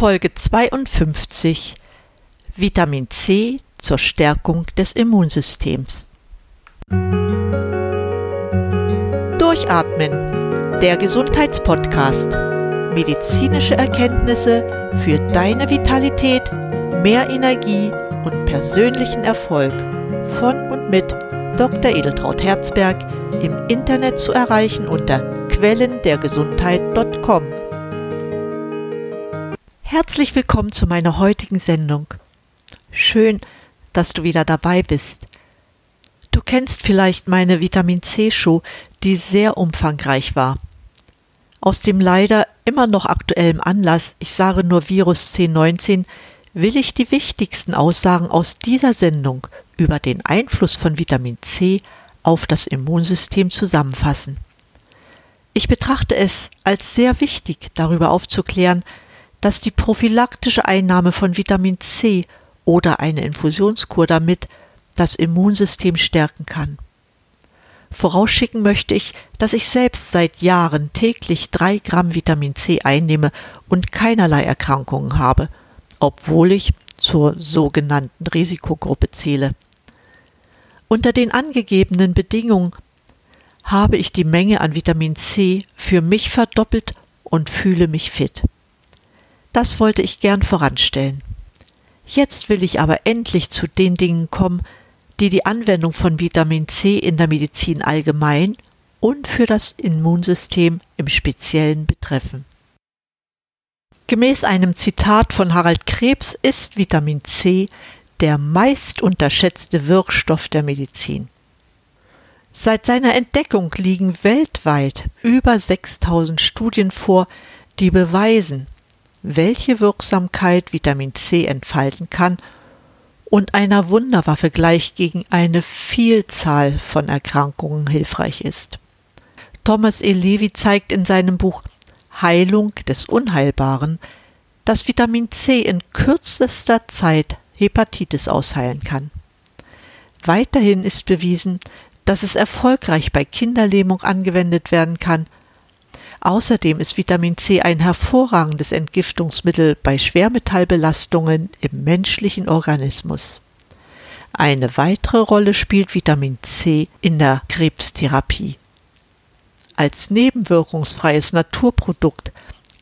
Folge 52 Vitamin C zur Stärkung des Immunsystems. Durchatmen, der Gesundheitspodcast. Medizinische Erkenntnisse für deine Vitalität, mehr Energie und persönlichen Erfolg von und mit Dr. Edeltraut Herzberg im Internet zu erreichen unter quellendergesundheit.com. Herzlich willkommen zu meiner heutigen Sendung. Schön, dass du wieder dabei bist. Du kennst vielleicht meine Vitamin C Show, die sehr umfangreich war. Aus dem leider immer noch aktuellen Anlass, ich sage nur Virus C19, will ich die wichtigsten Aussagen aus dieser Sendung über den Einfluss von Vitamin C auf das Immunsystem zusammenfassen. Ich betrachte es als sehr wichtig, darüber aufzuklären, dass die prophylaktische Einnahme von Vitamin C oder eine Infusionskur damit das Immunsystem stärken kann. Vorausschicken möchte ich, dass ich selbst seit Jahren täglich drei Gramm Vitamin C einnehme und keinerlei Erkrankungen habe, obwohl ich zur sogenannten Risikogruppe zähle. Unter den angegebenen Bedingungen habe ich die Menge an Vitamin C für mich verdoppelt und fühle mich fit. Das wollte ich gern voranstellen. Jetzt will ich aber endlich zu den Dingen kommen, die die Anwendung von Vitamin C in der Medizin allgemein und für das Immunsystem im Speziellen betreffen. Gemäß einem Zitat von Harald Krebs ist Vitamin C der meist unterschätzte Wirkstoff der Medizin. Seit seiner Entdeckung liegen weltweit über 6000 Studien vor, die beweisen, welche Wirksamkeit Vitamin C entfalten kann und einer Wunderwaffe gleich gegen eine Vielzahl von Erkrankungen hilfreich ist. Thomas E. Levy zeigt in seinem Buch Heilung des Unheilbaren, dass Vitamin C in kürzester Zeit Hepatitis ausheilen kann. Weiterhin ist bewiesen, dass es erfolgreich bei Kinderlähmung angewendet werden kann Außerdem ist Vitamin C ein hervorragendes Entgiftungsmittel bei Schwermetallbelastungen im menschlichen Organismus. Eine weitere Rolle spielt Vitamin C in der Krebstherapie. Als nebenwirkungsfreies Naturprodukt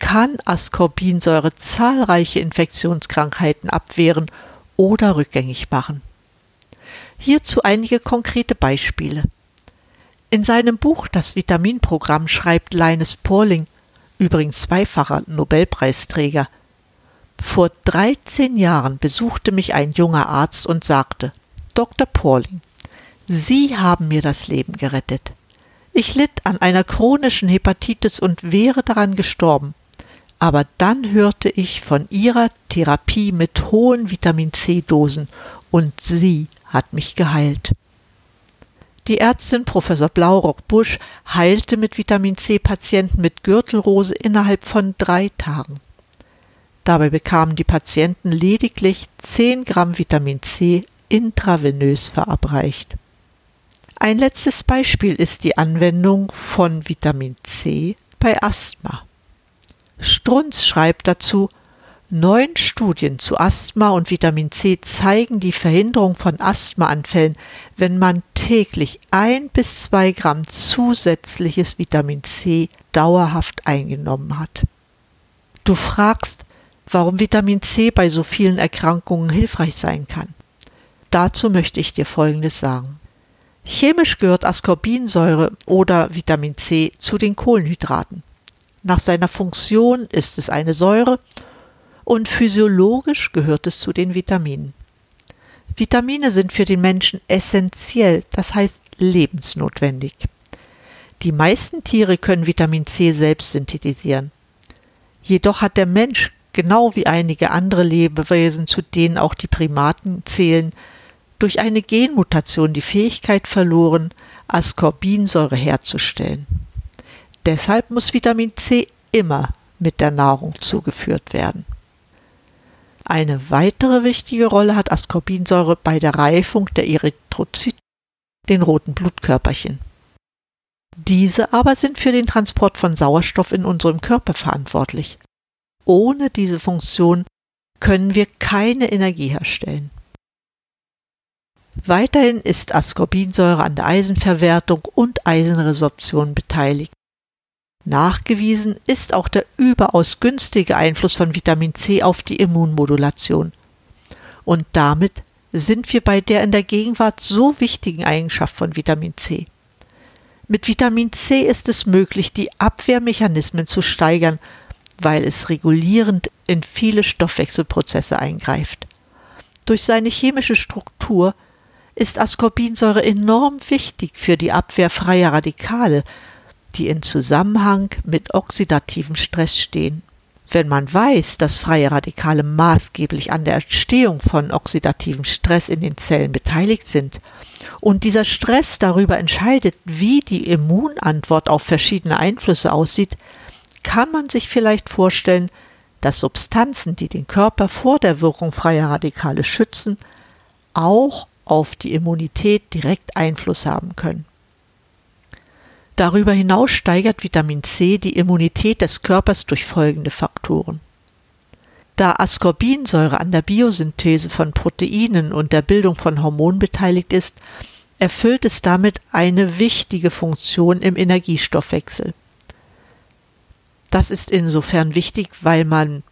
kann Ascorbinsäure zahlreiche Infektionskrankheiten abwehren oder rückgängig machen. Hierzu einige konkrete Beispiele. In seinem Buch Das Vitaminprogramm schreibt Linus Pauling, übrigens zweifacher Nobelpreisträger, vor 13 Jahren besuchte mich ein junger Arzt und sagte, Dr. Pauling, Sie haben mir das Leben gerettet. Ich litt an einer chronischen Hepatitis und wäre daran gestorben. Aber dann hörte ich von Ihrer Therapie mit hohen Vitamin C-Dosen und sie hat mich geheilt. Die Ärztin Professor Blaurock-Busch heilte mit Vitamin C Patienten mit Gürtelrose innerhalb von drei Tagen. Dabei bekamen die Patienten lediglich 10 Gramm Vitamin C intravenös verabreicht. Ein letztes Beispiel ist die Anwendung von Vitamin C bei Asthma. Strunz schreibt dazu, Neun Studien zu Asthma und Vitamin C zeigen die Verhinderung von Asthmaanfällen, wenn man täglich ein bis zwei Gramm zusätzliches Vitamin C dauerhaft eingenommen hat. Du fragst, warum Vitamin C bei so vielen Erkrankungen hilfreich sein kann. Dazu möchte ich dir Folgendes sagen. Chemisch gehört Ascorbinsäure oder Vitamin C zu den Kohlenhydraten. Nach seiner Funktion ist es eine Säure und physiologisch gehört es zu den Vitaminen. Vitamine sind für den Menschen essentiell, das heißt lebensnotwendig. Die meisten Tiere können Vitamin C selbst synthetisieren. Jedoch hat der Mensch, genau wie einige andere Lebewesen, zu denen auch die Primaten zählen, durch eine Genmutation die Fähigkeit verloren, Ascorbinsäure herzustellen. Deshalb muss Vitamin C immer mit der Nahrung zugeführt werden. Eine weitere wichtige Rolle hat Ascorbinsäure bei der Reifung der Erythrozyten, den roten Blutkörperchen. Diese aber sind für den Transport von Sauerstoff in unserem Körper verantwortlich. ohne diese Funktion können wir keine Energie herstellen. Weiterhin ist Ascorbinsäure an der Eisenverwertung und Eisenresorption beteiligt. Nachgewiesen ist auch der überaus günstige Einfluss von Vitamin C auf die Immunmodulation. Und damit sind wir bei der in der Gegenwart so wichtigen Eigenschaft von Vitamin C. Mit Vitamin C ist es möglich, die Abwehrmechanismen zu steigern, weil es regulierend in viele Stoffwechselprozesse eingreift. Durch seine chemische Struktur ist Ascorbinsäure enorm wichtig für die Abwehr freier Radikale, die in Zusammenhang mit oxidativem Stress stehen. Wenn man weiß, dass freie Radikale maßgeblich an der Entstehung von oxidativem Stress in den Zellen beteiligt sind und dieser Stress darüber entscheidet, wie die Immunantwort auf verschiedene Einflüsse aussieht, kann man sich vielleicht vorstellen, dass Substanzen, die den Körper vor der Wirkung freier Radikale schützen, auch auf die Immunität direkt Einfluss haben können. Darüber hinaus steigert Vitamin C die Immunität des Körpers durch folgende Faktoren. Da Ascorbinsäure an der Biosynthese von Proteinen und der Bildung von Hormonen beteiligt ist, erfüllt es damit eine wichtige Funktion im Energiestoffwechsel. Das ist insofern wichtig, weil man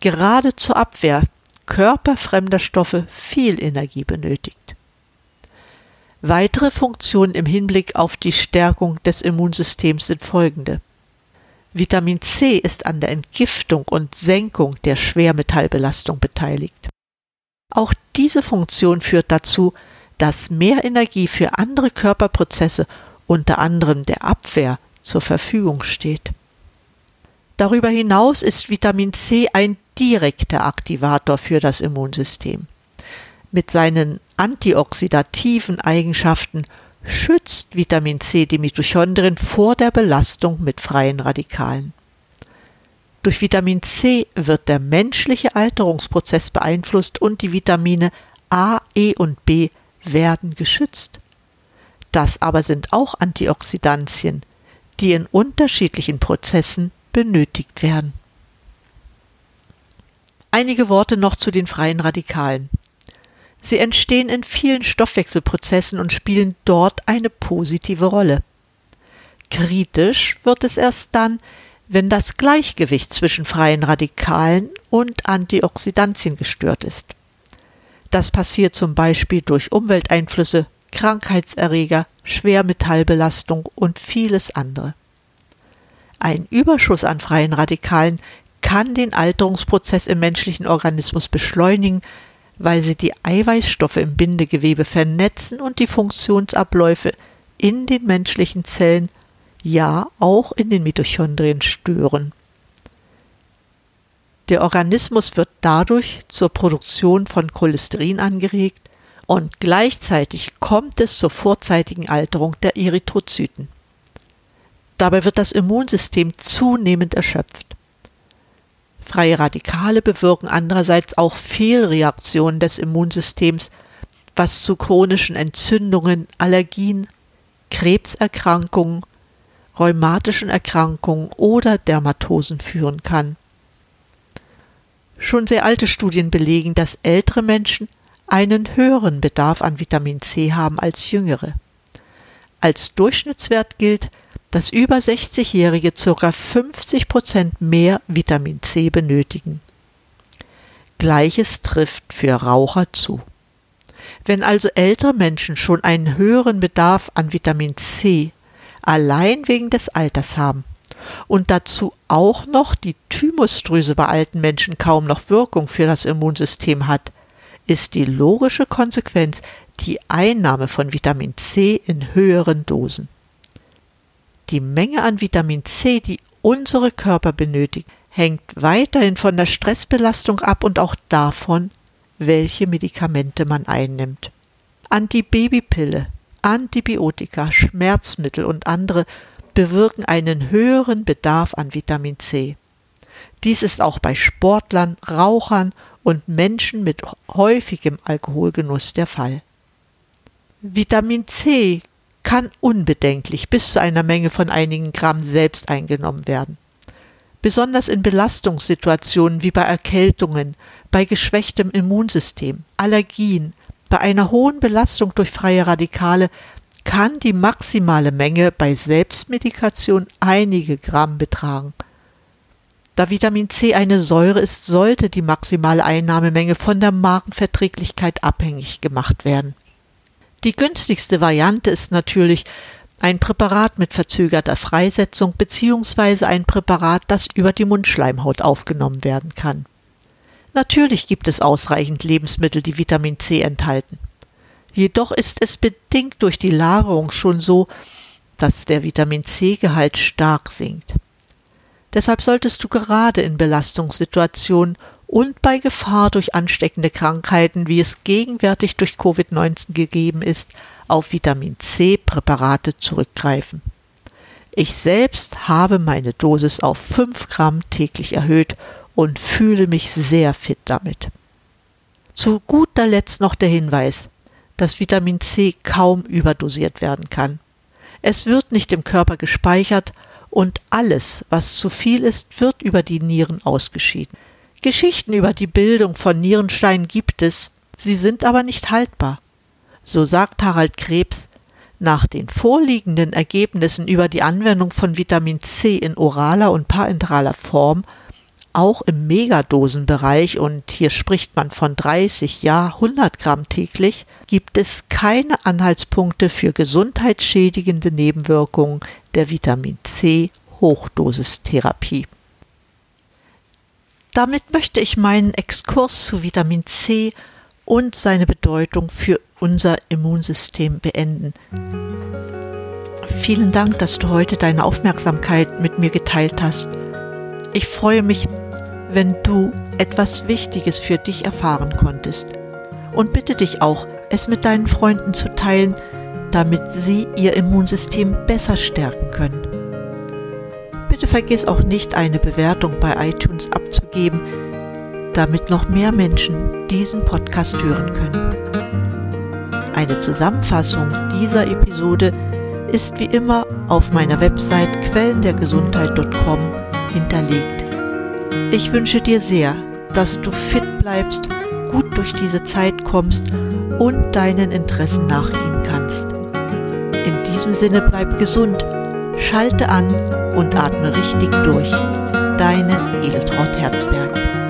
gerade zur Abwehr körperfremder Stoffe viel Energie benötigt. Weitere Funktionen im Hinblick auf die Stärkung des Immunsystems sind folgende. Vitamin C ist an der Entgiftung und Senkung der Schwermetallbelastung beteiligt. Auch diese Funktion führt dazu, dass mehr Energie für andere Körperprozesse, unter anderem der Abwehr, zur Verfügung steht. Darüber hinaus ist Vitamin C ein direkter Aktivator für das Immunsystem. Mit seinen antioxidativen Eigenschaften schützt Vitamin C die Mitochondrien vor der Belastung mit freien Radikalen. Durch Vitamin C wird der menschliche Alterungsprozess beeinflusst und die Vitamine A, E und B werden geschützt. Das aber sind auch Antioxidantien, die in unterschiedlichen Prozessen benötigt werden. Einige Worte noch zu den freien Radikalen. Sie entstehen in vielen Stoffwechselprozessen und spielen dort eine positive Rolle. Kritisch wird es erst dann, wenn das Gleichgewicht zwischen freien Radikalen und Antioxidantien gestört ist. Das passiert zum Beispiel durch Umwelteinflüsse, Krankheitserreger, Schwermetallbelastung und vieles andere. Ein Überschuss an freien Radikalen kann den Alterungsprozess im menschlichen Organismus beschleunigen, weil sie die Eiweißstoffe im Bindegewebe vernetzen und die Funktionsabläufe in den menschlichen Zellen, ja auch in den Mitochondrien stören. Der Organismus wird dadurch zur Produktion von Cholesterin angeregt und gleichzeitig kommt es zur vorzeitigen Alterung der Erythrozyten. Dabei wird das Immunsystem zunehmend erschöpft. Freie Radikale bewirken andererseits auch Fehlreaktionen des Immunsystems, was zu chronischen Entzündungen, Allergien, Krebserkrankungen, rheumatischen Erkrankungen oder Dermatosen führen kann. Schon sehr alte Studien belegen, dass ältere Menschen einen höheren Bedarf an Vitamin C haben als jüngere. Als Durchschnittswert gilt, dass über 60-Jährige ca. 50 Prozent mehr Vitamin C benötigen. Gleiches trifft für Raucher zu. Wenn also ältere Menschen schon einen höheren Bedarf an Vitamin C allein wegen des Alters haben und dazu auch noch die Thymusdrüse bei alten Menschen kaum noch Wirkung für das Immunsystem hat, ist die logische Konsequenz die Einnahme von Vitamin C in höheren Dosen. Die Menge an Vitamin C, die unsere Körper benötigen, hängt weiterhin von der Stressbelastung ab und auch davon, welche Medikamente man einnimmt. Antibabypille, Antibiotika, Schmerzmittel und andere bewirken einen höheren Bedarf an Vitamin C. Dies ist auch bei Sportlern, Rauchern und Menschen mit häufigem Alkoholgenuss der Fall. Vitamin C kann unbedenklich bis zu einer Menge von einigen Gramm selbst eingenommen werden. Besonders in Belastungssituationen wie bei Erkältungen, bei geschwächtem Immunsystem, Allergien, bei einer hohen Belastung durch freie Radikale kann die maximale Menge bei Selbstmedikation einige Gramm betragen. Da Vitamin C eine Säure ist, sollte die maximale Einnahmemenge von der Magenverträglichkeit abhängig gemacht werden. Die günstigste Variante ist natürlich ein Präparat mit verzögerter Freisetzung bzw. ein Präparat, das über die Mundschleimhaut aufgenommen werden kann. Natürlich gibt es ausreichend Lebensmittel, die Vitamin C enthalten. Jedoch ist es bedingt durch die Lagerung schon so, dass der Vitamin C-Gehalt stark sinkt. Deshalb solltest du gerade in Belastungssituationen und bei Gefahr durch ansteckende Krankheiten, wie es gegenwärtig durch Covid-19 gegeben ist, auf Vitamin C-Präparate zurückgreifen. Ich selbst habe meine Dosis auf 5 Gramm täglich erhöht und fühle mich sehr fit damit. Zu guter Letzt noch der Hinweis, dass Vitamin C kaum überdosiert werden kann. Es wird nicht im Körper gespeichert und alles, was zu viel ist, wird über die Nieren ausgeschieden. Geschichten über die Bildung von Nierensteinen gibt es, sie sind aber nicht haltbar so sagt Harald Krebs, nach den vorliegenden Ergebnissen über die Anwendung von Vitamin C in oraler und parentraler Form, auch im Megadosenbereich, und hier spricht man von 30, ja 100 Gramm täglich, gibt es keine Anhaltspunkte für gesundheitsschädigende Nebenwirkungen der Vitamin C Hochdosistherapie. Damit möchte ich meinen Exkurs zu Vitamin C und seine Bedeutung für unser Immunsystem beenden. Vielen Dank, dass du heute deine Aufmerksamkeit mit mir geteilt hast. Ich freue mich, wenn du etwas Wichtiges für dich erfahren konntest. Und bitte dich auch, es mit deinen Freunden zu teilen, damit sie ihr Immunsystem besser stärken können. Vergiss auch nicht, eine Bewertung bei iTunes abzugeben, damit noch mehr Menschen diesen Podcast hören können. Eine Zusammenfassung dieser Episode ist wie immer auf meiner Website quellendergesundheit.com hinterlegt. Ich wünsche dir sehr, dass du fit bleibst, gut durch diese Zeit kommst und deinen Interessen nachgehen kannst. In diesem Sinne bleib gesund, schalte an und atme richtig durch. Deine Edeltraut Herzberg.